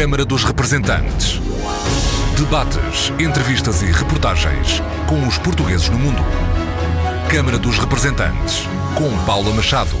Câmara dos Representantes. Debates, entrevistas e reportagens com os portugueses no mundo. Câmara dos Representantes, com Paula Machado.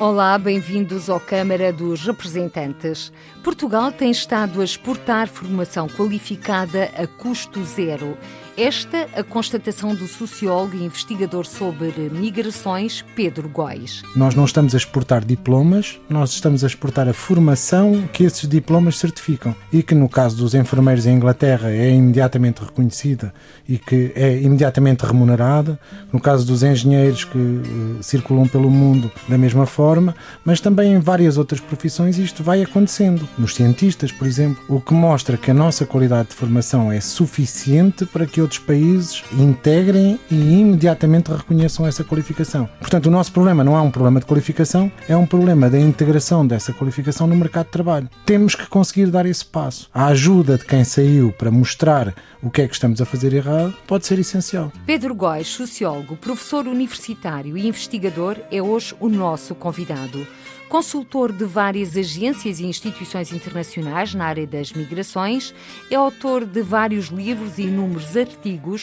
Olá, bem-vindos ao Câmara dos Representantes. Portugal tem estado a exportar formação qualificada a custo zero. Esta a constatação do sociólogo e investigador sobre migrações Pedro Góis. Nós não estamos a exportar diplomas, nós estamos a exportar a formação que esses diplomas certificam e que no caso dos enfermeiros em Inglaterra é imediatamente reconhecida e que é imediatamente remunerada, no caso dos engenheiros que uh, circulam pelo mundo da mesma forma, mas também em várias outras profissões isto vai acontecendo. Nos cientistas, por exemplo, o que mostra que a nossa qualidade de formação é suficiente para que outros países integrem e imediatamente reconheçam essa qualificação. Portanto, o nosso problema não é um problema de qualificação, é um problema da integração dessa qualificação no mercado de trabalho. Temos que conseguir dar esse passo. A ajuda de quem saiu para mostrar o que é que estamos a fazer errado pode ser essencial. Pedro Góes, sociólogo, professor universitário e investigador, é hoje o nosso convidado. Consultor de várias agências e instituições internacionais na área das migrações, é autor de vários livros e inúmeros artigos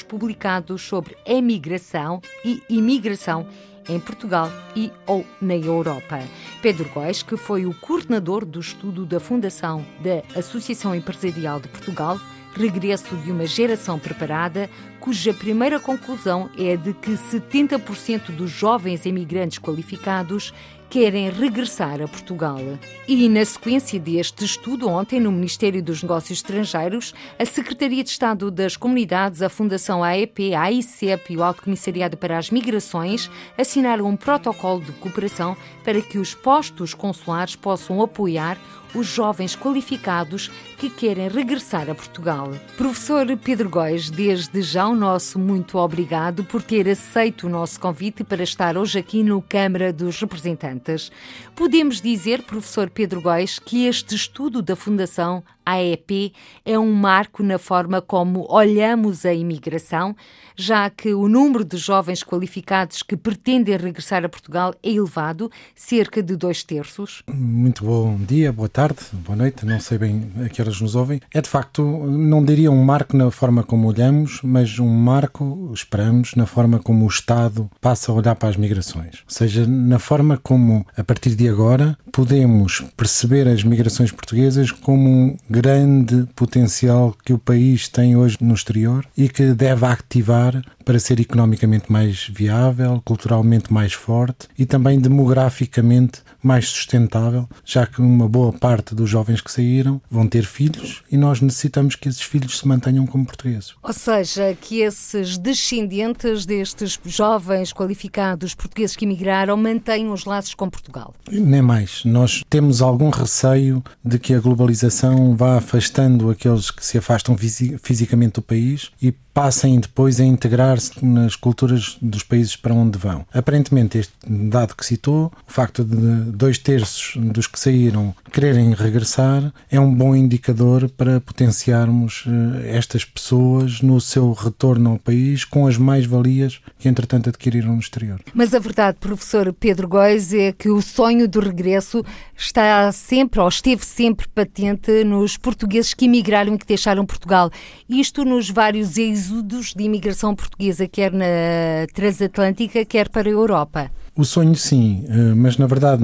publicados sobre emigração e imigração em Portugal e ou na Europa. Pedro Góes, que foi o coordenador do estudo da Fundação da Associação Empresarial de Portugal, regresso de uma geração preparada, cuja primeira conclusão é de que 70% dos jovens emigrantes qualificados querem regressar a Portugal. E na sequência deste estudo, ontem, no Ministério dos Negócios Estrangeiros, a Secretaria de Estado das Comunidades, a Fundação AEP, a AICEP e o Alto Comissariado para as Migrações assinaram um protocolo de cooperação para que os postos consulares possam apoiar os jovens qualificados que querem regressar a Portugal. Professor Pedro Góes, desde já o nosso muito obrigado por ter aceito o nosso convite para estar hoje aqui no Câmara dos Representantes. Podemos dizer, professor Pedro Góes, que este estudo da Fundação AEP é um marco na forma como olhamos a imigração, já que o número de jovens qualificados que pretendem regressar a Portugal é elevado, cerca de dois terços. Muito bom dia, boa tarde, boa noite, não sei bem a que horas nos ouvem. É de facto, não diria um marco na forma como olhamos, mas um marco, esperamos, na forma como o Estado passa a olhar para as migrações. Ou seja, na forma como, a partir de agora, podemos perceber as migrações portuguesas como um grande potencial que o país tem hoje no exterior e que deve ativar para ser economicamente mais viável, culturalmente mais forte e também demograficamente mais sustentável, já que uma boa parte dos jovens que saíram vão ter filhos e nós necessitamos que esses filhos se mantenham como portugueses. Ou seja, que esses descendentes destes jovens qualificados portugueses que emigraram mantenham os laços com Portugal. Nem mais. Nós temos algum receio de que a globalização vá afastando aqueles que se afastam fisicamente do país e passem depois a integrar-se nas culturas dos países para onde vão. Aparentemente, este dado que citou, o facto de dois terços dos que saíram quererem regressar, é um bom indicador para potenciarmos eh, estas pessoas no seu retorno ao país com as mais-valias que, entretanto, adquiriram no exterior. Mas a verdade, professor Pedro Góis, é que o sonho do regresso está sempre, ou esteve sempre patente nos portugueses que emigraram e que deixaram Portugal. Isto nos vários êxodos de imigração portuguesa, quer na transatlântica, quer para a Europa. O sonho sim, eh, mas na verdade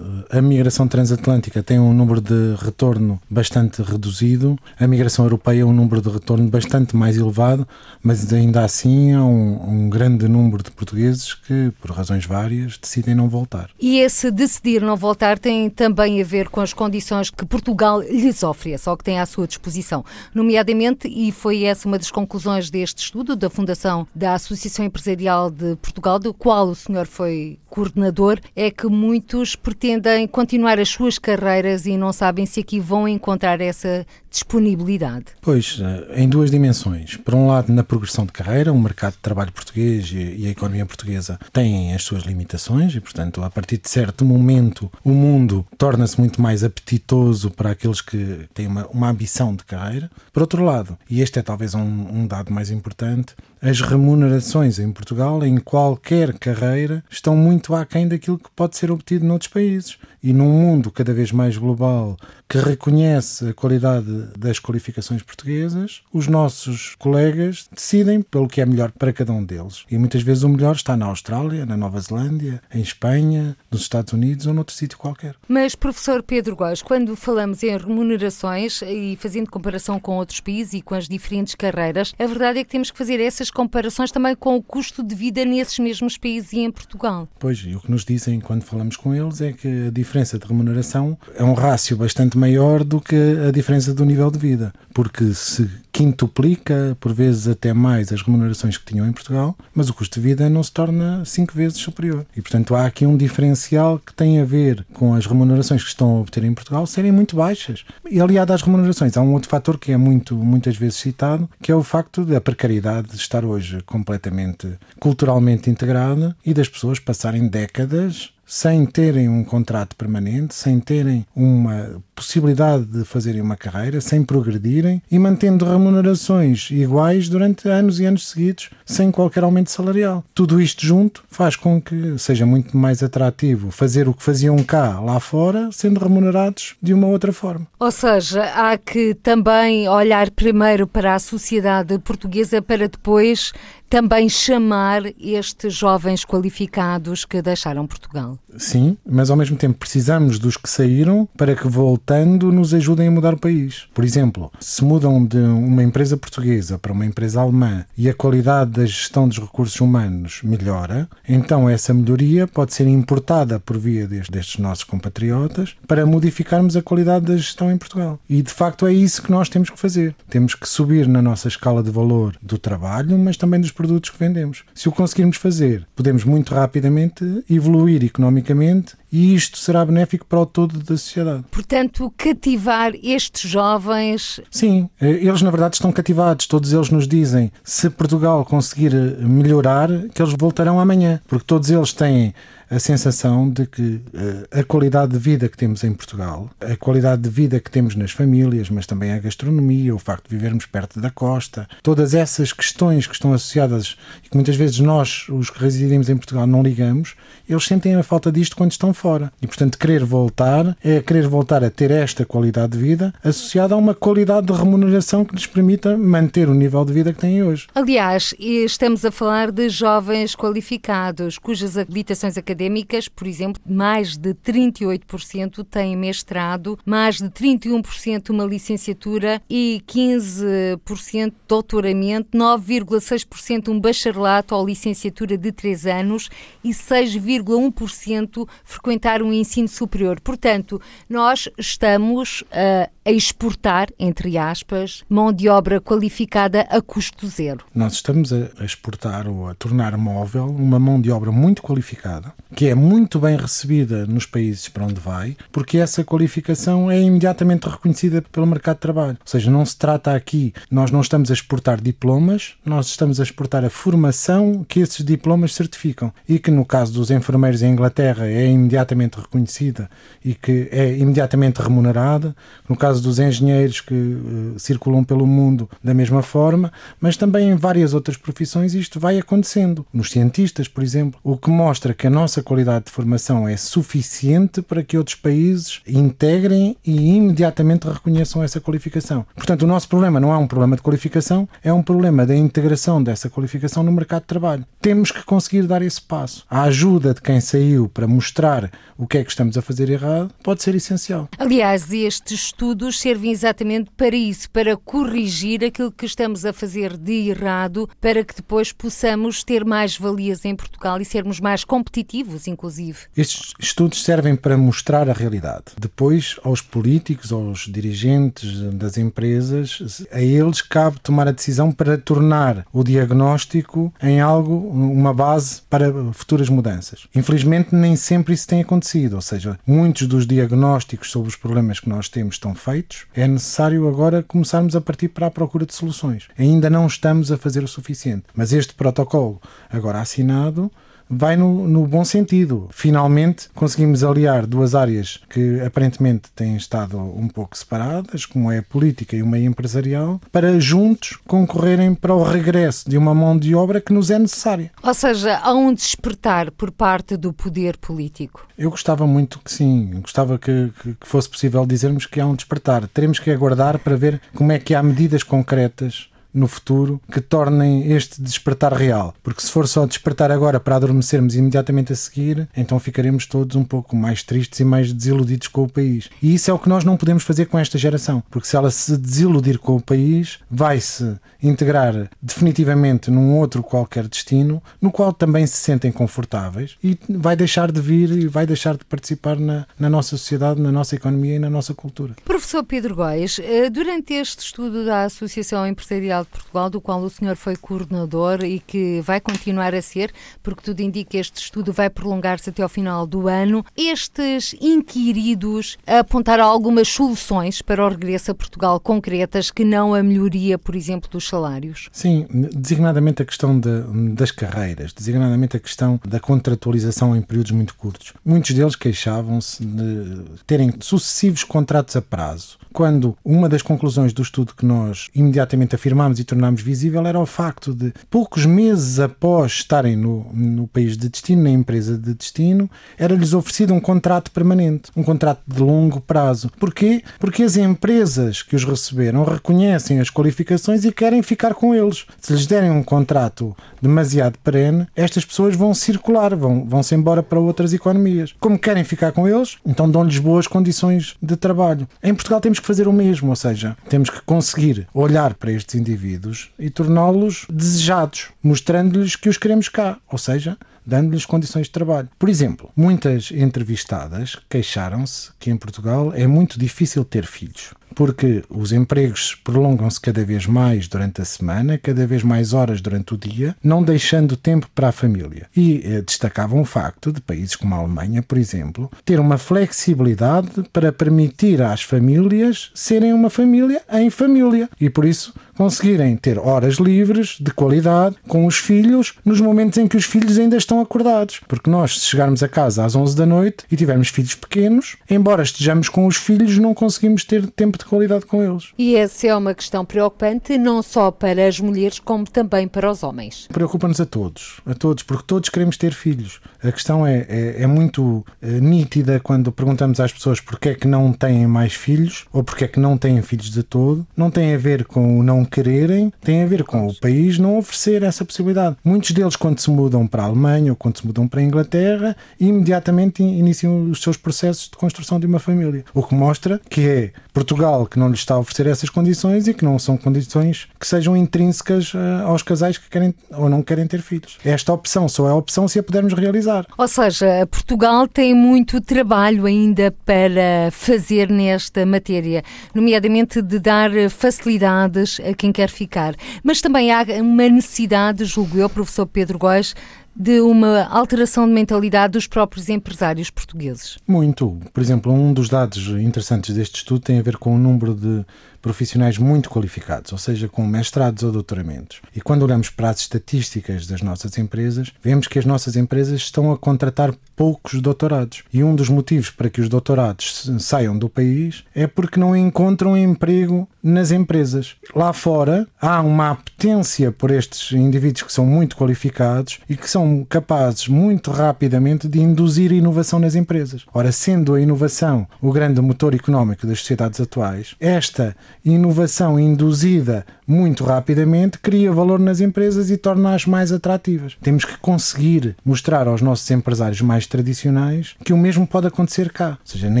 a migração transatlântica tem um número de retorno bastante reduzido, a migração europeia é um número de retorno bastante mais elevado, mas ainda assim há um, um grande número de portugueses que, por razões várias, decidem não voltar. E esse decidir não voltar tem também a ver com as condições que Portugal lhes oferece, ou que tem à sua disposição, nomeadamente, e foi essa uma das conclusões deste estudo da Fundação da Associação Empresarial de Portugal, do qual o senhor foi coordenador é que muitos pretendem continuar as suas carreiras e não sabem se aqui vão encontrar essa disponibilidade. Pois, eh, em duas dimensões. Por um lado, na progressão de carreira, o mercado de trabalho português e a economia portuguesa têm as suas limitações e, portanto, a partir de certo momento, o mundo torna-se muito mais apetitoso para aqueles que têm uma, uma ambição de carreira. Por outro lado, e este é talvez um, um dado mais importante, as remunerações em Portugal, em qualquer carreira, estão muito aquém daquilo que pode ser obtido noutros países. E num mundo cada vez mais global que reconhece a qualidade das qualificações portuguesas, os nossos colegas decidem pelo que é melhor para cada um deles. E muitas vezes o melhor está na Austrália, na Nova Zelândia, em Espanha, nos Estados Unidos ou noutro sítio qualquer. Mas, professor Pedro Góes, quando falamos em remunerações e fazendo comparação com outros países e com as diferentes carreiras, a verdade é que temos que fazer essas comparações também com o custo de vida nesses mesmos países e em Portugal. Pois, e o que nos dizem quando falamos com eles é que a diferença de remuneração é um rácio bastante maior do que a diferença do nível de vida, porque se quintuplica, por vezes até mais, as remunerações que tinham em Portugal, mas o custo de vida não se torna cinco vezes superior. E, portanto, há aqui um diferencial que tem a ver com as remunerações que estão a obter em Portugal serem muito baixas. E, aliado às remunerações, há um outro fator que é muito, muitas vezes citado, que é o facto da precariedade de estar hoje completamente culturalmente integrada e das pessoas passarem décadas sem terem um contrato permanente, sem terem uma possibilidade de fazerem uma carreira, sem progredirem e mantendo remunerações iguais durante anos e anos seguidos, sem qualquer aumento salarial. Tudo isto junto faz com que seja muito mais atrativo fazer o que faziam cá, lá fora, sendo remunerados de uma outra forma. Ou seja, há que também olhar primeiro para a sociedade portuguesa para depois também chamar estes jovens qualificados que deixaram Portugal. Sim, mas ao mesmo tempo precisamos dos que saíram para que voltando nos ajudem a mudar o país. Por exemplo, se mudam de uma empresa portuguesa para uma empresa alemã e a qualidade da gestão dos recursos humanos melhora, então essa melhoria pode ser importada por via destes nossos compatriotas para modificarmos a qualidade da gestão em Portugal. E de facto é isso que nós temos que fazer. Temos que subir na nossa escala de valor do trabalho, mas também dos produtos que vendemos. Se o conseguirmos fazer, podemos muito rapidamente evoluir economicamente economicamente e isto será benéfico para o todo da sociedade. Portanto, cativar estes jovens. Sim, eh, eles na verdade estão cativados. Todos eles nos dizem se Portugal conseguir melhorar, que eles voltarão amanhã, porque todos eles têm a sensação de que uh, a qualidade de vida que temos em Portugal, a qualidade de vida que temos nas famílias, mas também a gastronomia, o facto de vivermos perto da costa, todas essas questões que estão associadas e que muitas vezes nós, os que residimos em Portugal, não ligamos, eles sentem a falta disto quando estão fora. E, portanto, querer voltar é querer voltar a ter esta qualidade de vida associada a uma qualidade de remuneração que lhes permita manter o nível de vida que têm hoje. Aliás, estamos a falar de jovens qualificados cujas habilitações académicas por exemplo, mais de 38% têm mestrado, mais de 31% uma licenciatura e 15% doutoramento, 9,6% um bacharelato ou licenciatura de 3 anos e 6,1% frequentar um ensino superior. Portanto, nós estamos a, a exportar, entre aspas, mão de obra qualificada a custo zero. Nós estamos a exportar ou a tornar móvel uma mão de obra muito qualificada que é muito bem recebida nos países para onde vai, porque essa qualificação é imediatamente reconhecida pelo mercado de trabalho. Ou seja, não se trata aqui, nós não estamos a exportar diplomas, nós estamos a exportar a formação que esses diplomas certificam e que no caso dos enfermeiros em Inglaterra é imediatamente reconhecida e que é imediatamente remunerada, no caso dos engenheiros que uh, circulam pelo mundo da mesma forma, mas também em várias outras profissões isto vai acontecendo. Nos cientistas, por exemplo, o que mostra que a nossa qualidade de formação é suficiente para que outros países integrem e imediatamente reconheçam essa qualificação. Portanto, o nosso problema não é um problema de qualificação, é um problema da integração dessa qualificação no mercado de trabalho. Temos que conseguir dar esse passo. A ajuda de quem saiu para mostrar o que é que estamos a fazer errado pode ser essencial. Aliás, estes estudos servem exatamente para isso, para corrigir aquilo que estamos a fazer de errado, para que depois possamos ter mais valias em Portugal e sermos mais competitivos inclusive. Estes estudos servem para mostrar a realidade. Depois, aos políticos, aos dirigentes das empresas, a eles cabe tomar a decisão para tornar o diagnóstico em algo, uma base para futuras mudanças. Infelizmente, nem sempre isso tem acontecido, ou seja, muitos dos diagnósticos sobre os problemas que nós temos estão feitos. É necessário agora começarmos a partir para a procura de soluções. Ainda não estamos a fazer o suficiente, mas este protocolo, agora assinado, vai no, no bom sentido. Finalmente conseguimos aliar duas áreas que aparentemente têm estado um pouco separadas, como é a política e o meio empresarial, para juntos concorrerem para o regresso de uma mão de obra que nos é necessária. Ou seja, há um despertar por parte do poder político. Eu gostava muito que sim, gostava que, que, que fosse possível dizermos que há um despertar. Teremos que aguardar para ver como é que há medidas concretas no futuro que tornem este despertar real. Porque se for só despertar agora para adormecermos imediatamente a seguir, então ficaremos todos um pouco mais tristes e mais desiludidos com o país. E isso é o que nós não podemos fazer com esta geração, porque se ela se desiludir com o país, vai-se integrar definitivamente num outro qualquer destino, no qual também se sentem confortáveis e vai deixar de vir e vai deixar de participar na, na nossa sociedade, na nossa economia e na nossa cultura. Professor Pedro Góes, eh, durante este estudo da Associação Empresarial de Portugal, do qual o senhor foi coordenador e que vai continuar a ser, porque tudo indica que este estudo vai prolongar-se até ao final do ano. Estes inquiridos apontaram algumas soluções para o regresso a Portugal concretas que não a melhoria, por exemplo, dos salários? Sim, designadamente a questão de, das carreiras, designadamente a questão da contratualização em períodos muito curtos. Muitos deles queixavam-se de terem sucessivos contratos a prazo quando uma das conclusões do estudo que nós imediatamente afirmámos e tornámos visível era o facto de poucos meses após estarem no, no país de destino, na empresa de destino, era-lhes oferecido um contrato permanente, um contrato de longo prazo. Porquê? Porque as empresas que os receberam reconhecem as qualificações e querem ficar com eles. Se lhes derem um contrato demasiado perene, estas pessoas vão circular, vão, vão-se embora para outras economias. Como querem ficar com eles, então dão-lhes boas condições de trabalho. Em Portugal temos que fazer o mesmo, ou seja, temos que conseguir olhar para estes indivíduos e torná-los desejados, mostrando-lhes que os queremos cá, ou seja, dando-lhes condições de trabalho. Por exemplo, muitas entrevistadas queixaram-se que em Portugal é muito difícil ter filhos porque os empregos prolongam-se cada vez mais durante a semana, cada vez mais horas durante o dia, não deixando tempo para a família. E eh, destacavam o facto de países como a Alemanha, por exemplo, ter uma flexibilidade para permitir às famílias serem uma família em família e por isso conseguirem ter horas livres de qualidade com os filhos nos momentos em que os filhos ainda estão acordados. Porque nós, se chegarmos a casa às 11 da noite e tivermos filhos pequenos, embora estejamos com os filhos, não conseguimos ter tempo de qualidade com eles. E essa é uma questão preocupante não só para as mulheres, como também para os homens. Preocupa-nos a todos, a todos, porque todos queremos ter filhos. A questão é, é, é muito é, nítida quando perguntamos às pessoas porque é que não têm mais filhos ou porque é que não têm filhos de todo. Não tem a ver com o não quererem, tem a ver com o país não oferecer essa possibilidade. Muitos deles, quando se mudam para a Alemanha ou quando se mudam para a Inglaterra, imediatamente iniciam os seus processos de construção de uma família. O que mostra que é Portugal que não lhes está a oferecer essas condições e que não são condições que sejam intrínsecas uh, aos casais que querem ou não querem ter filhos. Esta opção só é opção se a pudermos realizar. Ou seja, Portugal tem muito trabalho ainda para fazer nesta matéria, nomeadamente de dar facilidades a quem quer ficar. Mas também há uma necessidade, julgo eu, professor Pedro Góes, de uma alteração de mentalidade dos próprios empresários portugueses? Muito. Por exemplo, um dos dados interessantes deste estudo tem a ver com o número de profissionais muito qualificados, ou seja, com mestrados ou doutoramentos. E quando olhamos para as estatísticas das nossas empresas, vemos que as nossas empresas estão a contratar poucos doutorados. E um dos motivos para que os doutorados saiam do país é porque não encontram emprego nas empresas. Lá fora há uma apetência por estes indivíduos que são muito qualificados e que são capazes muito rapidamente de induzir inovação nas empresas. Ora, sendo a inovação o grande motor económico das sociedades atuais, esta inovação induzida muito rapidamente cria valor nas empresas e torna-as mais atrativas. Temos que conseguir mostrar aos nossos empresários mais tradicionais que o mesmo pode acontecer cá, ou seja, na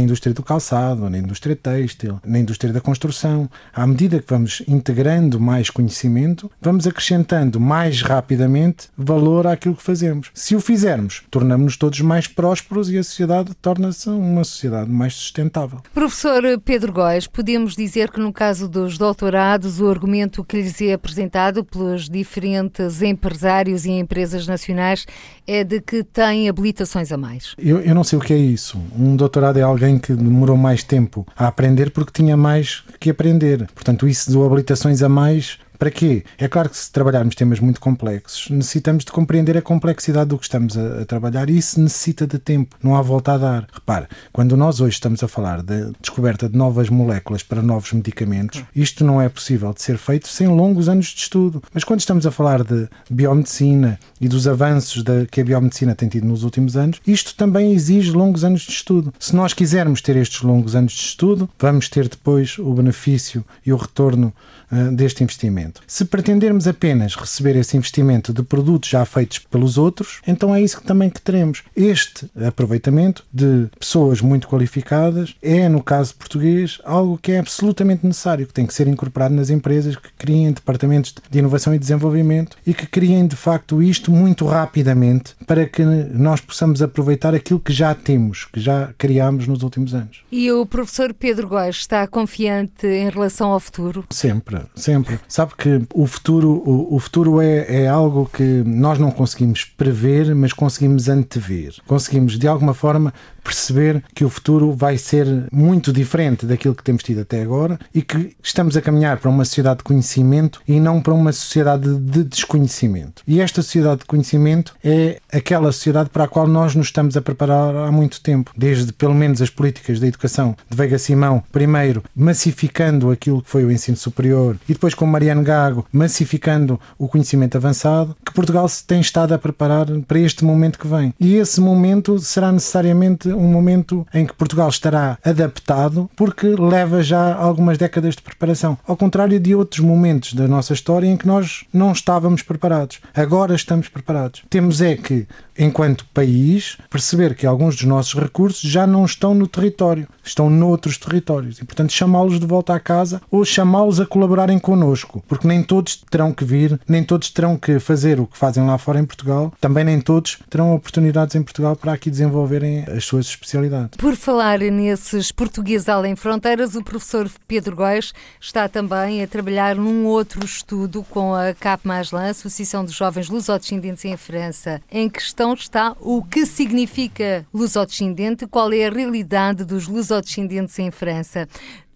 indústria do calçado, na indústria têxtil, na indústria da construção. À medida que vamos integrando mais conhecimento, vamos acrescentando mais rapidamente valor àquilo que fazemos. Se o fizermos, tornamos-nos todos mais prósperos e a sociedade torna-se uma sociedade mais sustentável. Professor Pedro Góes, podemos dizer que no caso dos doutorados, o argumento que lhes é apresentado pelos diferentes empresários e empresas nacionais é de que têm habilitações a mais. Eu, eu não sei o que é isso. Um doutorado é alguém que demorou mais tempo a aprender porque tinha mais que aprender. Portanto, isso de habilitações a mais Para quê? É claro que se trabalharmos temas muito complexos, necessitamos de compreender a complexidade do que estamos a, a trabalhar e isso necessita de tempo, não há volta a dar. Repare, quando nós hoje estamos a falar da de descoberta de novas moléculas para novos medicamentos, isto não é possível de ser feito sem longos anos de estudo. Mas quando estamos a falar de biomedicina e dos avanços que a biomedicina tem tido nos últimos anos, isto também exige longos anos de estudo. Se nós quisermos ter estes longos anos de estudo, vamos ter depois o benefício e o retorno uh, deste investimento. Se pretendermos apenas receber esse investimento de produtos já feitos pelos outros, então é isso que também que teremos. Este aproveitamento de pessoas muito qualificadas é, no caso português, algo que é absolutamente necessário, que tem que ser incorporado nas empresas que criem departamentos de inovação e desenvolvimento e que criem de facto isto muito rapidamente para que nós possamos aproveitar aquilo que já temos, que já criámos nos últimos anos. E o professor Pedro Góes está confiante em relação ao futuro? Sempre, sempre. Sabe que o futuro, o, o futuro é, é algo que nós não conseguimos prever, mas conseguimos antever. Conseguimos, de alguma forma, perceber que o futuro vai ser muito diferente daquilo que temos tido até agora e que estamos a caminhar para uma sociedade de conhecimento e não para uma sociedade de desconhecimento. E esta sociedade de conhecimento é aquela sociedade para a qual nós nos estamos a preparar há muito tempo, desde pelo menos as políticas da educação de Veiga Simão, primeiro massificando aquilo que foi o ensino superior e depois com Mariano Gago massificando o conhecimento avançado, que Portugal se tem estado a preparar para este momento que vem. E esse momento será necessariamente um momento em que Portugal estará adaptado porque leva já algumas décadas de preparação, ao contrário de outros momentos da nossa história em que nós não estávamos preparados. Agora estamos preparados. Temos é que, enquanto país, perceber que alguns dos nossos recursos já não estão no território, estão noutros territórios e, portanto, chamá-los de volta à casa ou chamá-los a colaborarem connosco, porque nem todos terão que vir, nem todos terão que fazer o que fazem lá fora em Portugal, também nem todos terão oportunidades em Portugal para aqui desenvolverem as suas especialidades. Por falar nesses portugueses além fronteiras, o professor Pedro Góes está também a trabalhar num outro estudo com a CAP Maslan, Associação dos Jovens Lusodescendentes em França. Em questão está o que significa lusodescendente, qual é a realidade dos lusodescendentes em França.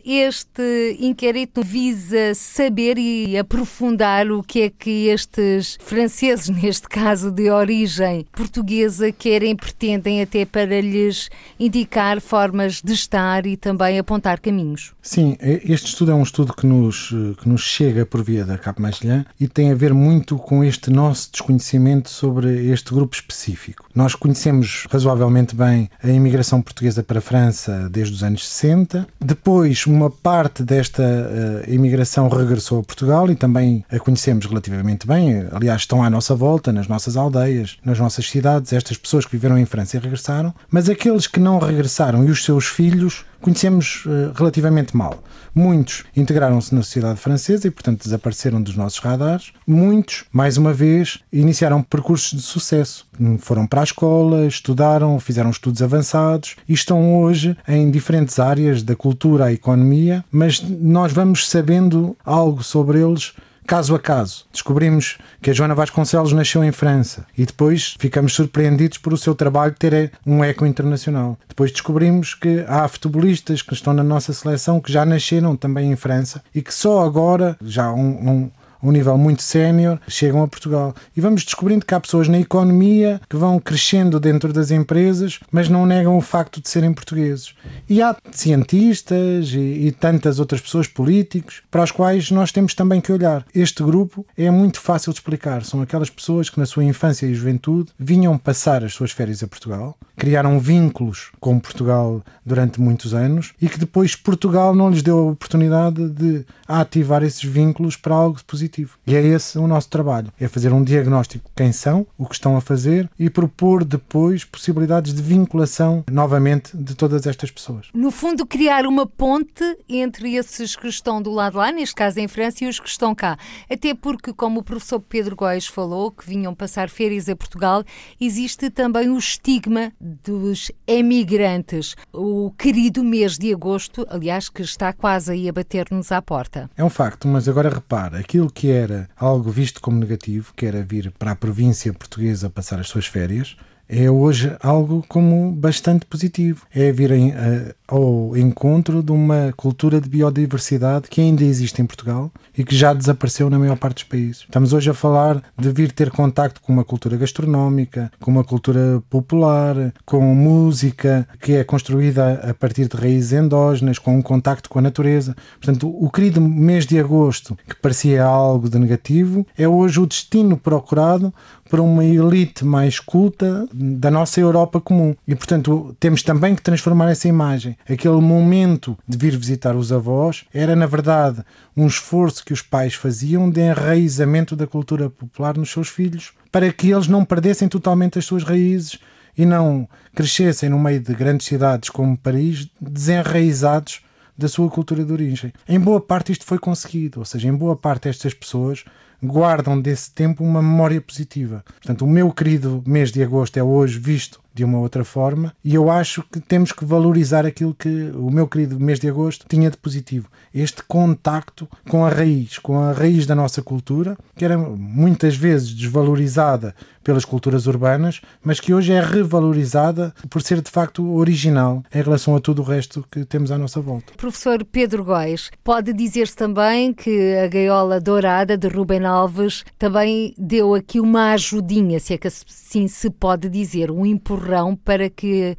Este inquérito visa saber e aprofundar o que é que estes franceses, neste caso de origem portuguesa, querem, pretendem até para lhes indicar formas de estar e também apontar caminhos. Sim, este estudo é um estudo que nos, que nos chega por via da Cap Machelin e tem a ver muito com este nosso desconhecimento sobre este grupo específico. Nós conhecemos razoavelmente bem a imigração portuguesa para a França desde os anos 60. Depois, uma parte desta uh, imigração regressou a Portugal e também a conhecemos relativamente bem. Aliás, estão à nossa volta, nas nossas aldeias, nas nossas cidades, estas pessoas que viveram em França e regressaram. Mas aqueles que não regressaram e os seus filhos conhecemos uh, relativamente mal. Muitos integraram-se na sociedade francesa e, portanto, desapareceram dos nossos radares. Muitos, mais uma vez, iniciaram percursos de sucesso. Foram para a escola, estudaram, fizeram estudos avançados e estão hoje em diferentes áreas da cultura, a economia, mas nós vamos sabendo algo sobre eles caso a caso. Descobrimos que a Joana Vasconcelos nasceu em França e depois ficamos surpreendidos por o seu trabalho ter um eco internacional. Depois descobrimos que há futebolistas que estão na nossa seleção que já nasceram também em França e que só agora, já um, um um nível muito sénior, chegam a Portugal. E vamos descobrindo que há pessoas na economia que vão crescendo dentro das empresas, mas não negam o facto de serem portugueses. E há cientistas e, e tantas outras pessoas, políticos, para os quais nós temos também que olhar. Este grupo é muito fácil de explicar. São aquelas pessoas que na sua infância e juventude vinham passar as suas férias a Portugal, criaram vínculos com Portugal durante muitos anos e que depois Portugal não lhes deu a oportunidade de ativar esses vínculos para algo positivo E é esse o nosso trabalho: é fazer um diagnóstico de quem são, o que estão a fazer e propor depois possibilidades de vinculação novamente de todas estas pessoas. No fundo, criar uma ponte entre esses que estão do lado lá, neste caso em França, e os que estão cá. Até porque, como o professor Pedro Góes falou, que vinham passar férias a Portugal, existe também o estigma dos emigrantes. O querido mês de agosto, aliás, que está quase aí a bater-nos à porta. É um facto, mas agora repara, aquilo que era algo visto como negativo, que era vir para a província portuguesa passar as suas férias, é hoje algo como bastante positivo. É virem uh, ao encontro de uma cultura de biodiversidade que ainda existe em Portugal e que já desapareceu na maior parte dos países. Estamos hoje a falar de vir ter contacto com uma cultura gastronómica, com uma cultura popular, com música que é construída a partir de raízes endógenas, com um contacto com a natureza. Portanto, o querido mês de agosto, que parecia algo de negativo, é hoje o destino procurado para uma elite mais culta da nossa Europa comum. E, portanto, temos também que transformar essa imagem. Aquele momento de vir visitar os avós era, na verdade, um esforço que os pais faziam de enraizamento da cultura popular nos seus filhos, para que eles não perdessem totalmente as suas raízes e não crescessem no meio de grandes cidades como Paris desenraizados da sua cultura de origem. Em boa parte isto foi conseguido, ou seja, em boa parte estas pessoas guardam desse tempo uma memória positiva. Portanto, o meu querido mês de agosto é hoje visto de uma outra forma e eu acho que temos que valorizar aquilo que o meu querido mês de agosto tinha de positivo. Este contacto com a raiz, com a raiz da nossa cultura, que era muitas vezes desvalorizada pelas culturas urbanas, mas que hoje é revalorizada por ser de facto original em relação a tudo o resto que temos à nossa volta. Professor Pedro Góes, pode dizer-se também que a gaiola dourada de Rubem Alves também deu aqui uma ajudinha, se é que assim se pode dizer, um empurrão para que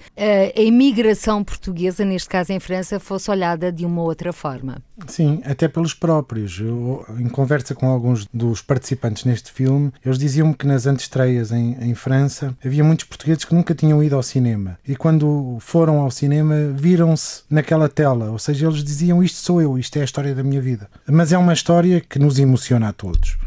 a imigração portuguesa, neste caso em França, fosse olhada de uma outra forma. Sim, até pelos próprios. Eu, em conversa com alguns dos participantes neste filme, eles diziam-me que nas antestreias em, em França havia muitos portugueses que nunca tinham ido ao cinema e quando foram ao cinema viram-se naquela tela, ou seja, eles diziam isto sou eu, isto é a história da minha vida. Mas é uma história que nos emociona a todos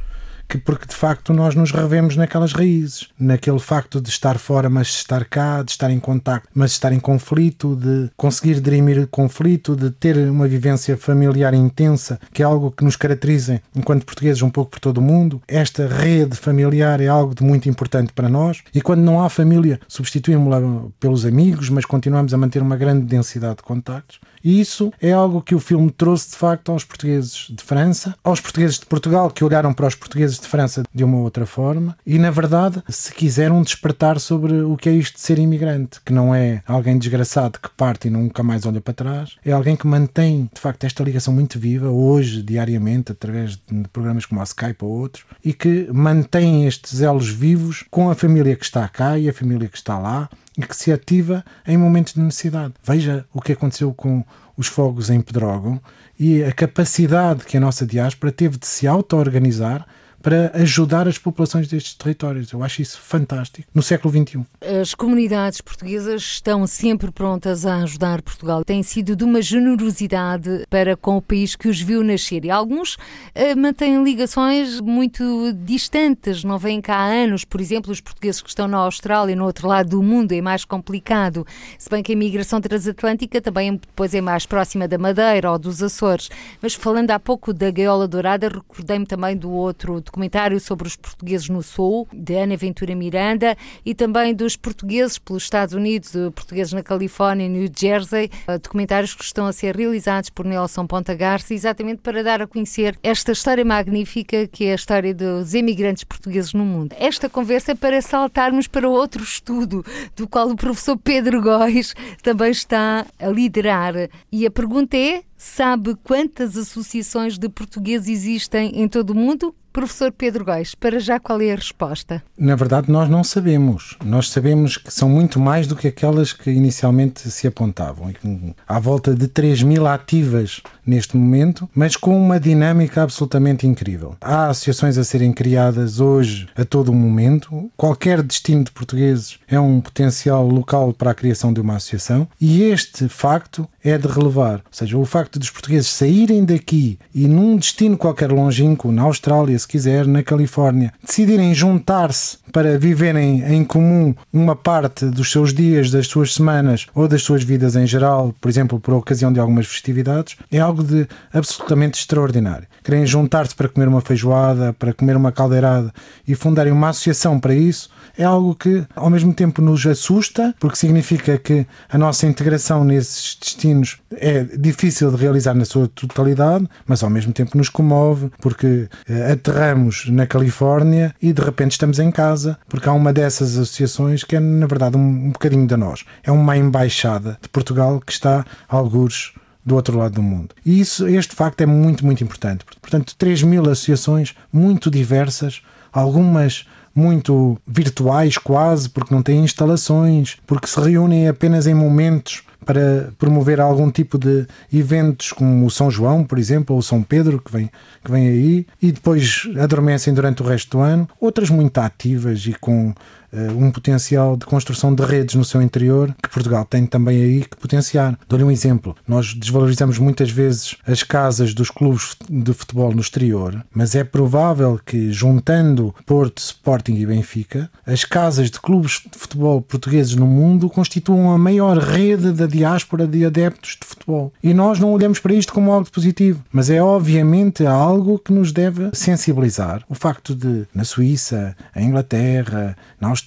que porque de facto nós nos revemos naquelas raízes, naquele facto de estar fora, mas estar cá, de estar em contacto, mas estar em conflito, de conseguir dirimir conflito, de ter uma vivência familiar intensa, que é algo que nos caracteriza enquanto portugueses um pouco por todo o mundo. Esta rede familiar é algo de muito importante para nós e quando não há família, substituímos-la pelos amigos, mas continuamos a manter uma grande densidade de contactos. E isso é algo que o filme trouxe de facto aos portugueses de França, aos portugueses de Portugal que olharam para os portugueses de França de uma outra forma. E, na verdade, se quiseram despertar sobre o que é isto de ser imigrante, que não é alguém desgraçado que parte e nunca mais olha para trás, é alguém que mantém de facto esta ligação muito viva hoje, diariamente, através de programas como a Skype ou outros, e que mantém estes elos vivos com a família que está cá e a família que está lá e que se ativa em momentos de necessidade. Veja o que aconteceu com os fogos em Pedrógão e a capacidade que a nossa diáspora teve de se auto-organizar para ajudar as populações destes territórios. Eu acho isso fantástico no século XXI. As comunidades portuguesas estão sempre prontas a ajudar Portugal. Tem sido de uma generosidade para com o país que os viu nascer. E alguns uh, mantêm ligações muito distantes, não vêm cá há anos. Por exemplo, os portugueses que estão na Austrália, no outro lado do mundo, é mais complicado. Se bem que a imigração transatlântica também depois é mais próxima da Madeira ou dos Açores. Mas falando há pouco da Gaiola Dourada, recordei-me também do outro documentário sobre os portugueses no Sul, de Ana Ventura Miranda, e também dos portugueses pelos Estados Unidos, portugueses na Califórnia e New Jersey, eh, documentários que estão a ser realizados por Nelson Ponta Garça, exatamente para dar a conhecer esta história magnífica que é a história dos imigrantes portugueses no mundo. Esta conversa é para saltarmos para outro estudo, do qual o professor Pedro Góis também está a liderar. E a pergunta é: sabe quantas associações de portugueses existem em todo o mundo? Professor Pedro Góis, para já qual é a resposta? Na verdade, nós não sabemos. Nós sabemos que são muito mais do que aquelas que inicialmente se apontavam. Há volta de 3 mil ativas neste momento, mas com uma dinâmica absolutamente incrível. Há associações a serem criadas hoje a todo momento. Qualquer destino de portugueses é um potencial local para a criação de uma associação e este facto é de relevar. Ou seja, o facto dos portugueses saírem daqui e num destino qualquer longínquo, na Austrália, se quiser, na Califórnia, decidirem juntar-se para viverem em comum uma parte dos seus dias, das suas semanas ou das suas vidas em geral, por exemplo, por ocasião de algumas festividades, é algo de absolutamente extraordinário. Querem juntar-se para comer uma feijoada, para comer uma caldeirada e fundarem uma associação para isso, é algo que ao mesmo tempo nos assusta, porque significa que a nossa integração nesses destinos é difícil de realizar na sua totalidade, mas ao mesmo tempo nos comove, porque eh, aterramos na Califórnia e de repente estamos em casa, porque há uma dessas associações que é, na verdade, um, um bocadinho de nós. É uma embaixada de Portugal que está a algures do outro lado do mundo. E isso, este facto é muito, muito importante. Portanto, 3 mil associações muito diversas, algumas muito virtuais quase, porque não têm instalações, porque se reúnem apenas em momentos para promover algum tipo de eventos como o São João, por exemplo, ou o São Pedro, que vem, que vem aí, e depois adormecem durante o resto do ano. Outras muito ativas e com um potencial de construção de redes no seu interior, que Portugal tem também aí que potenciar. Dou-lhe um exemplo. Nós desvalorizamos muitas vezes as casas dos clubes de futebol no exterior, mas é provável que, juntando Porto, Sporting e Benfica, as casas de clubes de futebol portugueses no mundo constituam a maior rede da diáspora de adeptos de futebol. E nós não olhamos para isto como algo positivo, mas é obviamente algo que nos deve sensibilizar. O facto de, na Suíça, em Inglaterra, na Austrália,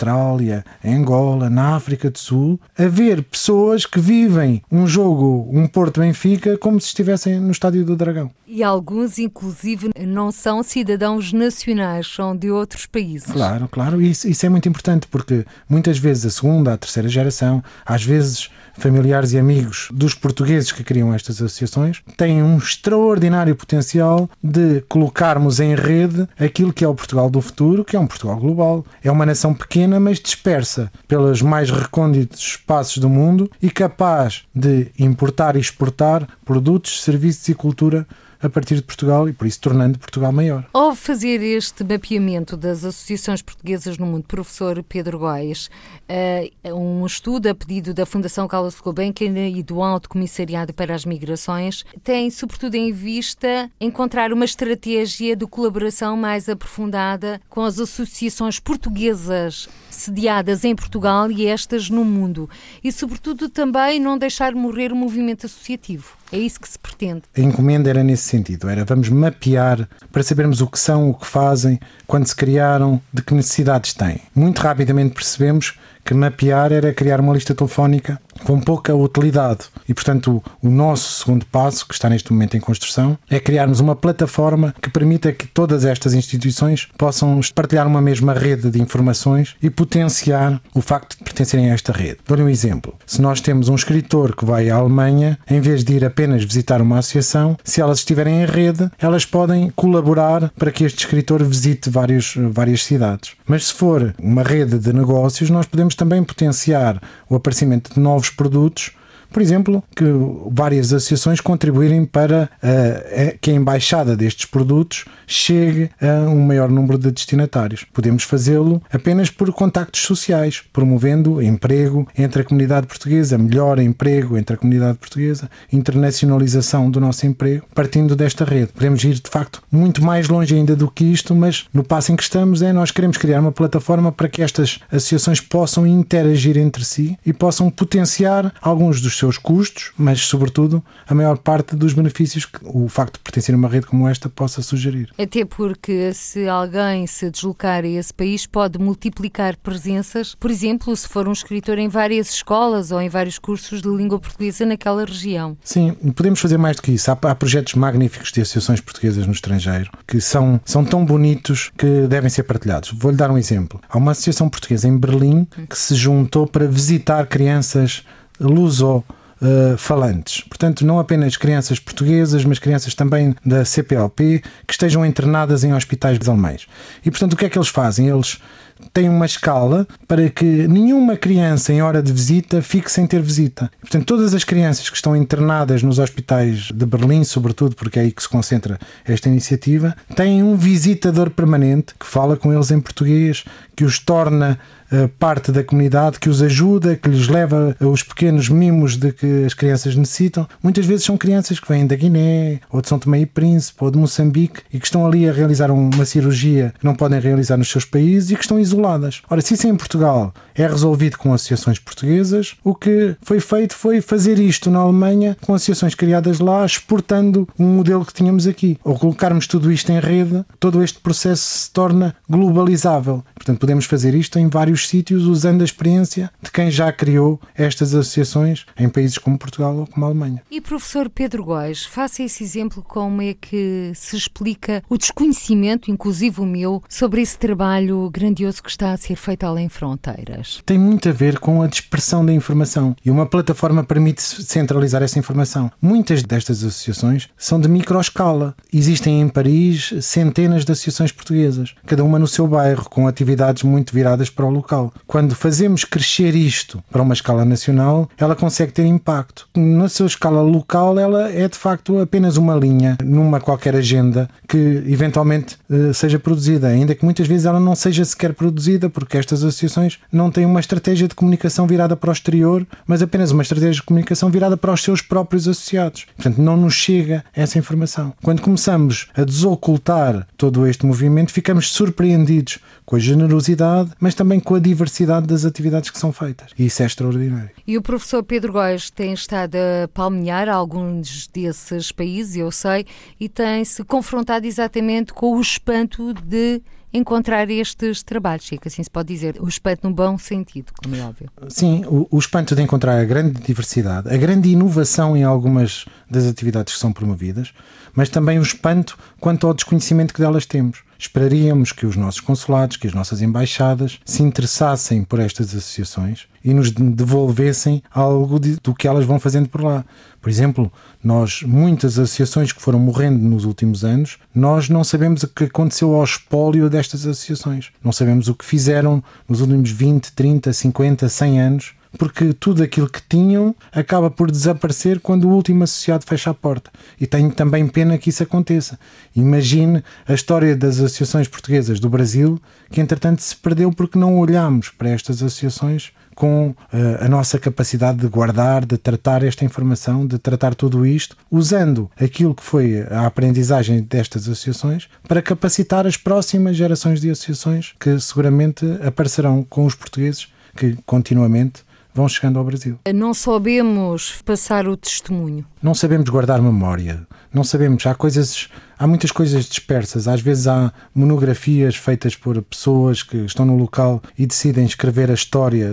em Angola, na África do Sul, haver pessoas que vivem um jogo, um Porto Benfica, como se estivessem no Estádio do Dragão. E alguns, inclusive, não são cidadãos nacionais, são de outros países. Claro, claro. Isso, isso é muito importante porque muitas vezes a segunda, a terceira geração, às vezes familiares e amigos dos portugueses que criam estas associações, têm um extraordinário potencial de colocarmos em rede aquilo que é o Portugal do futuro, que é um Portugal global. É uma nação pequena, mas dispersa pelos mais recônditos espaços do mundo e capaz de importar e exportar produtos, serviços e cultura a partir de Portugal e por isso tornando Portugal maior. Ao fazer este mapeamento das associações portuguesas no mundo, professor Pedro Góes, uh, um estudo a pedido da Fundação Carlos Gulbenkian e do Alto Comissariado para as Migrações tem sobretudo em vista encontrar uma estratégia de colaboração mais aprofundada com as associações portuguesas sediadas em Portugal e estas no mundo e sobretudo também não deixar morrer o movimento associativo. É isso que se pretende. A encomenda era nesse sentido, era vamos mapear para sabermos o que são, o que fazem, quando se criaram, de que necessidades têm. Muito rapidamente percebemos que mapear era criar uma lista telefónica com pouca utilidade. E, portanto, o, nosso segundo passo, que está neste momento em construção, é criarmos uma plataforma que permita que todas estas instituições possam partilhar uma mesma rede de informações e potenciar o facto de pertencerem a esta rede. Dou-lhe um exemplo. Se nós temos um escritor que vai à Alemanha, em vez de ir apenas visitar uma associação, se elas estiverem em rede, elas podem colaborar para que este escritor visite vários, várias cidades. Mas se for uma rede de negócios, nós podemos também potenciar o aparecimento de novos produtos por exemplo, que várias associações contribuírem para uh, que a embaixada destes produtos chegue a um maior número de destinatários. Podemos fazê-lo apenas por contactos sociais, promovendo emprego entre a comunidade portuguesa, melhor emprego entre a comunidade portuguesa, internacionalização do nosso emprego, partindo desta rede. Podemos ir, de facto, muito mais longe ainda do que isto, mas no passo em que estamos é nós queremos criar uma plataforma para que estas associações possam interagir entre si e possam potenciar alguns dos seus custos, mas, sobretudo, a maior parte dos benefícios que o facto de pertencer a uma rede como esta possa sugerir. Até porque, se alguém se deslocar a esse país, pode multiplicar presenças, por exemplo, se for um escritor em várias escolas ou em vários cursos de língua portuguesa naquela região. Sim, podemos fazer mais do que isso. Há, há projetos magníficos de associações portuguesas no estrangeiro que são, são tão bonitos que devem ser partilhados. Vou-lhe dar um exemplo. Há uma associação portuguesa em Berlim que se juntou para visitar crianças luso uh, falantes. Portanto, não apenas crianças portuguesas, mas crianças também da CPLP que estejam internadas em hospitais alemães. E, portanto, o que é que eles fazem? Eles têm uma escala para que nenhuma criança em hora de visita fique sem ter visita. Portanto, todas as crianças que estão internadas nos hospitais de Berlim, sobretudo porque é aí que se concentra esta iniciativa, têm um visitador permanente que fala com eles em português, que os torna parte da comunidade que os ajuda, que lhes leva os pequenos mimos de que as crianças necessitam. Muitas vezes são crianças que vêm da Guiné, ou de São Tomé e Príncipe, ou de Moçambique, e que estão ali a realizar uma cirurgia que não podem realizar nos seus países e que estão isoladas. Ora, se isso em Portugal é resolvido com associações portuguesas, o que foi feito foi fazer isto na Alemanha com associações criadas lá, exportando um modelo que tínhamos aqui. Ou colocarmos tudo isto em rede, todo este processo se torna globalizável. Portanto, podemos fazer isto em vários vários sítios usando a experiência de quem já criou estas associações em países como Portugal ou como a Alemanha. E professor Pedro Góes, faça esse exemplo como é que se explica o desconhecimento, inclusive o meu, sobre esse trabalho grandioso que está a ser feito além fronteiras. Tem muito a ver com a dispersão da informação e uma plataforma permite centralizar essa informação. Muitas destas associações são de microescala. Existem em Paris centenas de associações portuguesas, cada uma no seu bairro, com atividades muito viradas para o local. Quando fazemos crescer isto para uma escala nacional, ela consegue ter impacto. Na sua escala local, ela é de facto apenas uma linha numa qualquer agenda que eventualmente eh, seja produzida, ainda que muitas vezes ela não seja sequer produzida, porque estas associações não têm uma estratégia de comunicação virada para o exterior, mas apenas uma estratégia de comunicação virada para os seus próprios associados. Portanto, não nos chega essa informação. Quando começamos a desocultar todo este movimento, ficamos surpreendidos com a generosidade, mas também com a diversidade das atividades que são feitas. E isso é extraordinário. E o professor Pedro Góes tem estado a palmear alguns desses países, eu sei, e tem-se confrontado exatamente com o espanto de encontrar estes trabalhos, se é assim se pode dizer, o espanto no bom sentido, como é óbvio. Sim, o, o espanto de encontrar a grande diversidade, a grande inovação em algumas das atividades que são promovidas, mas também o espanto quanto ao desconhecimento que delas temos. Esperaríamos que os nossos consulados, que as nossas embaixadas se interessassem por estas associações e nos devolvessem algo de, do que elas vão fazendo por lá. Por exemplo, nós, muitas associações que foram morrendo nos últimos anos, nós não sabemos o que aconteceu ao espólio destas associações. Não sabemos o que fizeram nos últimos 20, 30, 50, 100 anos porque tudo aquilo que tinham acaba por desaparecer quando o último associado fecha a porta. E tenho também pena que isso aconteça. Imagine a história das associações portuguesas do Brasil, que entretanto se perdeu porque não olhamos para estas associações com uh, a nossa capacidade de guardar, de tratar esta informação, de tratar tudo isto, usando aquilo que foi a aprendizagem destas associações para capacitar as próximas gerações de associações que seguramente aparecerão com os portugueses que continuamente vão chegando ao Brasil. Não sabemos passar o testemunho. Não sabemos guardar memória. Não sabemos. Há coisas, há muitas coisas dispersas. Às vezes há monografias feitas por pessoas que estão no local e decidem escrever a história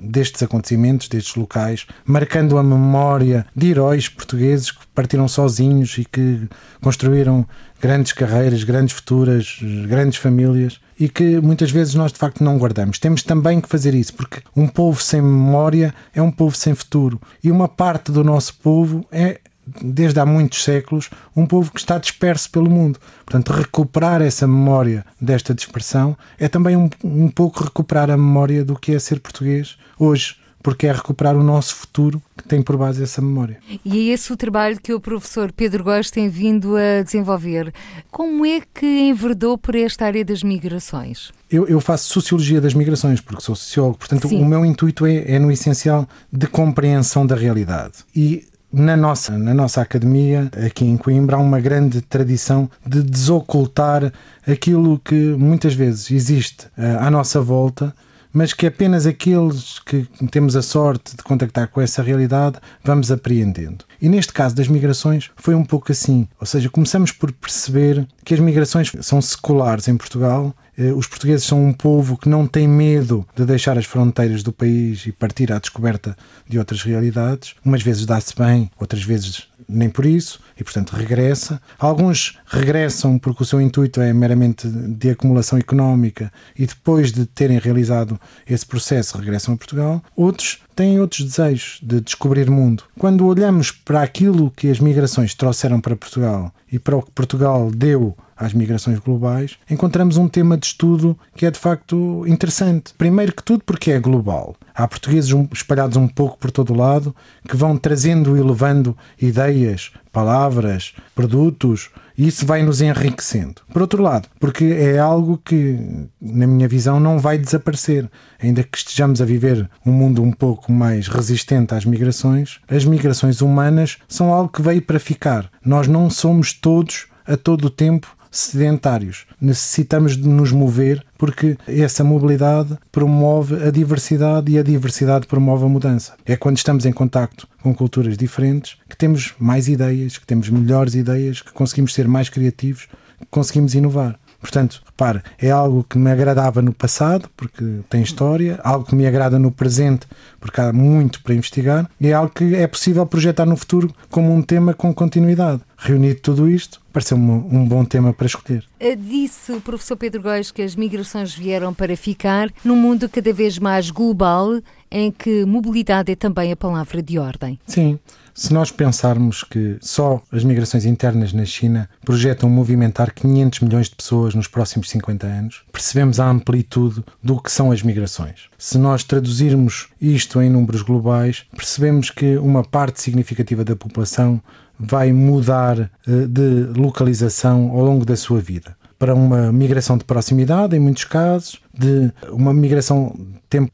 destes acontecimentos, destes locais, marcando a memória de heróis portugueses que partiram sozinhos e que construíram grandes carreiras, grandes futuras, grandes famílias e que muitas vezes nós de facto não guardamos. Temos também que fazer isso, porque um povo sem memória é um povo sem futuro. E uma parte do nosso povo é, desde há muitos séculos, um povo que está disperso pelo mundo. Portanto, recuperar essa memória desta dispersão é também um, um pouco recuperar a memória do que é ser português hoje porque é recuperar o nosso futuro que tem por base essa memória. E é esse o trabalho que o professor Pedro Góes tem vindo a desenvolver. Como é que enverdou por esta área das migrações? Eu, eu faço sociologia das migrações, porque sou sociólogo, portanto, Sim. o meu intuito é, é, no essencial, de compreensão da realidade. E na nossa, na nossa academia, aqui em Coimbra, há uma grande tradição de desocultar aquilo que muitas vezes existe uh, à nossa volta mas que apenas aqueles que temos a sorte de contactar com essa realidade vamos apreendendo. E neste caso das migrações foi um pouco assim, ou seja, começamos por perceber que as migrações são seculares em Portugal eh, os portugueses são um povo que não tem medo de deixar as fronteiras do país e partir à descoberta de outras realidades. Umas vezes dá-se bem, outras vezes nem por isso, e portanto regressa. Alguns regressam porque o seu intuito é meramente de acumulação económica e depois de terem realizado esse processo regressam a Portugal. Outros têm outros desejos de descobrir mundo. Quando olhamos para aquilo que as migrações trouxeram para Portugal e para o que Portugal deu às migrações globais, encontramos um tema de estudo que é de facto interessante. Primeiro que tudo, porque é global. Há portugueses espalhados um pouco por todo o lado que vão trazendo e levando ideias, palavras, produtos, e isso vai nos enriquecendo. Por outro lado, porque é algo que, na minha visão, não vai desaparecer. Ainda que estejamos a viver um mundo um pouco mais resistente às migrações, as migrações humanas são algo que veio para ficar. Nós não somos todos, a todo o tempo, sedentários. Necessitamos de nos mover porque essa mobilidade promove a diversidade e a diversidade promove a mudança. É quando estamos em contacto com culturas diferentes que temos mais ideias, que temos melhores ideias, que conseguimos ser mais criativos, que conseguimos inovar. Portanto, repare, é algo que me agradava no passado, porque tem história, algo que me agrada no presente, porque há muito para investigar, e é algo que é possível projetar no futuro como um tema com continuidade. Reunido tudo isto, pareceu-me um bom tema para escolher. Eh, disse o professor Pedro Góes que as migrações vieram para ficar num mundo cada vez mais global, em que mobilidade é também a palavra de ordem. Sim. Se nós pensarmos que só as migrações internas na China projetam movimentar 500 milhões de pessoas nos próximos 50 anos, percebemos a amplitude do que são as migrações. Se nós traduzirmos isto em números globais, percebemos que uma parte significativa da população vai mudar eh, de localização ao longo da sua vida. Para uma migração de proximidade, em muitos casos, de uma migração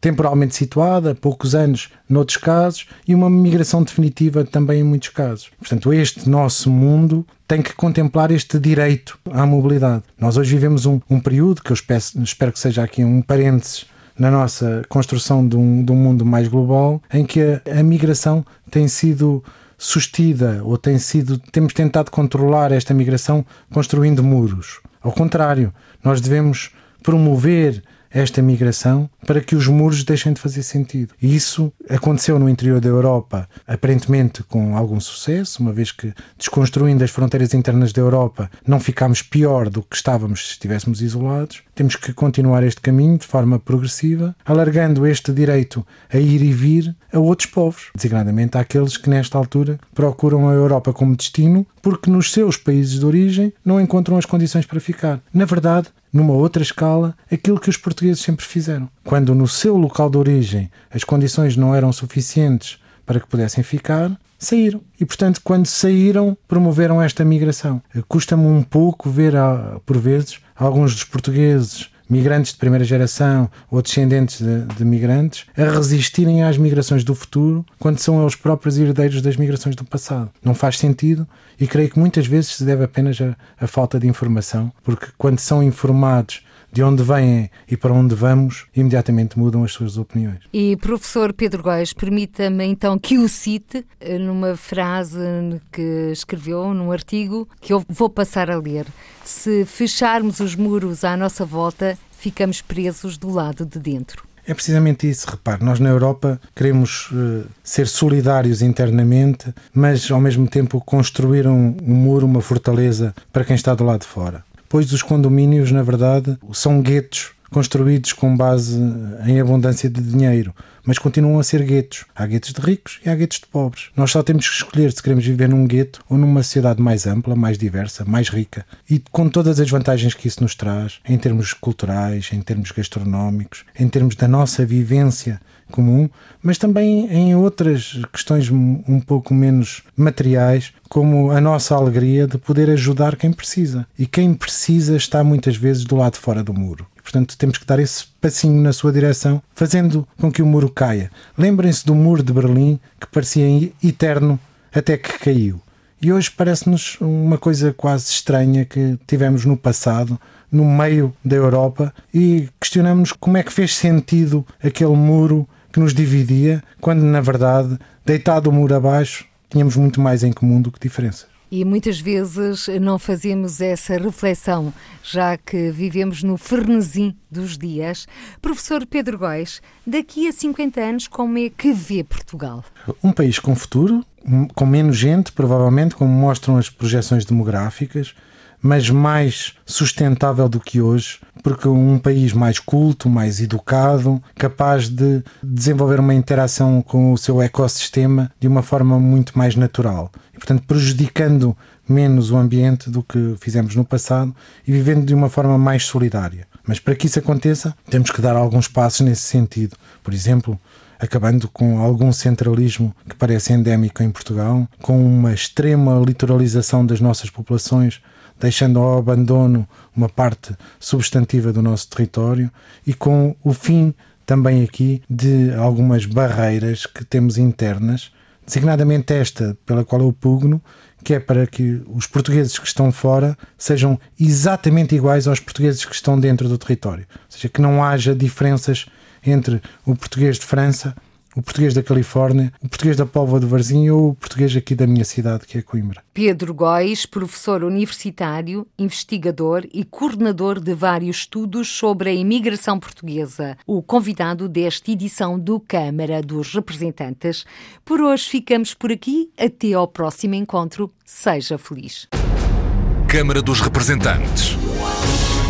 temporalmente situada, poucos anos noutros casos, e uma migração definitiva também em muitos casos. Portanto, este nosso mundo tem que contemplar este direito à mobilidade. Nós hoje vivemos um, um período que eu espero, espero que seja aqui um parênteses na nossa construção de um, de um mundo mais global, em que a, a migração tem sido sustida ou tem sido temos tentado controlar esta migração construindo muros. Ao contrário, nós devemos promover esta migração para que os muros deixem de fazer sentido. E isso aconteceu no interior da Europa, aparentemente com algum sucesso, uma vez que, desconstruindo as fronteiras internas da Europa, não ficámos pior do que estávamos se estivéssemos isolados. Temos que continuar este caminho de forma progressiva, alargando este direito a ir e vir a outros povos, designadamente àqueles que, nesta altura, procuram a Europa como destino porque nos seus países de origem não encontram as condições para ficar. Na verdade, numa outra escala, aquilo que os portugueses sempre fizeram. Quando no seu local de origem as condições não eram suficientes para que pudessem ficar, saíram. E, portanto, quando saíram, promoveram esta migração. Custa-me um pouco ver, por vezes, alguns dos portugueses migrantes de primeira geração ou descendentes de, de, migrantes a resistirem às migrações do futuro quando são eles próprios herdeiros das migrações do passado. Não faz sentido e creio que muitas vezes se deve apenas à falta de informação, porque quando são informados de onde vêm e para onde vamos, imediatamente mudam as suas opiniões. E professor Pedro Góes, permita-me então que o cite eh, numa frase que escreveu num artigo que eu vou passar a ler. Se fecharmos os muros à nossa volta, ficamos presos do lado de dentro. É precisamente isso, repare, nós na Europa queremos uh, ser solidários internamente, mas ao mesmo tempo construir um, um muro, uma fortaleza para quem está do lado de fora pois os condomínios, na verdade, são guetos construídos com base em abundância de dinheiro, mas continuam a ser guetos. Há guetos de ricos e há guetos de pobres. Nós só temos que escolher se queremos viver num gueto ou numa sociedade mais ampla, mais diversa, mais rica e com todas as vantagens que isso nos traz, em termos culturais, em termos gastronómicos, em termos da nossa vivência comum, mas também em outras questões um pouco menos materiais, como a nossa alegria de poder ajudar quem precisa. E quem precisa está muitas vezes do lado fora do muro. Portanto, temos que dar esse passinho na sua direção, fazendo com que o muro caia. Lembrem-se do muro de Berlim, que parecia eterno até que caiu. E hoje parece-nos uma coisa quase estranha que tivemos no passado, no meio da Europa, e questionamos como é que fez sentido aquele muro que nos dividia, quando na verdade, deitado o muro abaixo, tínhamos muito mais em comum do que diferenças. E muitas vezes não fazemos essa reflexão, já que vivemos no fernesim dos dias. Professor Pedro Góis, daqui a 50 anos, como é que vê Portugal? Um país com futuro, com menos gente, provavelmente, como mostram as projeções demográficas, mas mais sustentável do que hoje, porque um país mais culto, mais educado, capaz de desenvolver uma interação com o seu ecossistema de uma forma muito mais natural. E, portanto, prejudicando menos o ambiente do que fizemos no passado e vivendo de uma forma mais solidária. Mas para que isso aconteça, temos que dar alguns passos nesse sentido. Por exemplo, acabando com algum centralismo que parece endémico em Portugal, com uma extrema litoralização das nossas populações deixando ao abandono uma parte substantiva do nosso território e com o fim também aqui de algumas barreiras que temos internas, designadamente esta pela qual eu pugno, que é para que os portugueses que estão fora sejam exatamente iguais aos portugueses que estão dentro do território. Ou seja, que não haja diferenças entre o português de França, o português da Califórnia, o português da Póvoa de Varzim ou o português aqui da minha cidade, que é Coimbra. Pedro Góis, professor universitário, investigador e coordenador de vários estudos sobre a imigração portuguesa, o convidado desta edição do Câmara dos Representantes. Por hoje ficamos por aqui. Até ao próximo encontro. Seja feliz. Câmara dos Representantes.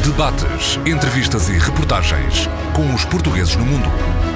Debates, entrevistas e reportagens com os portugueses no mundo.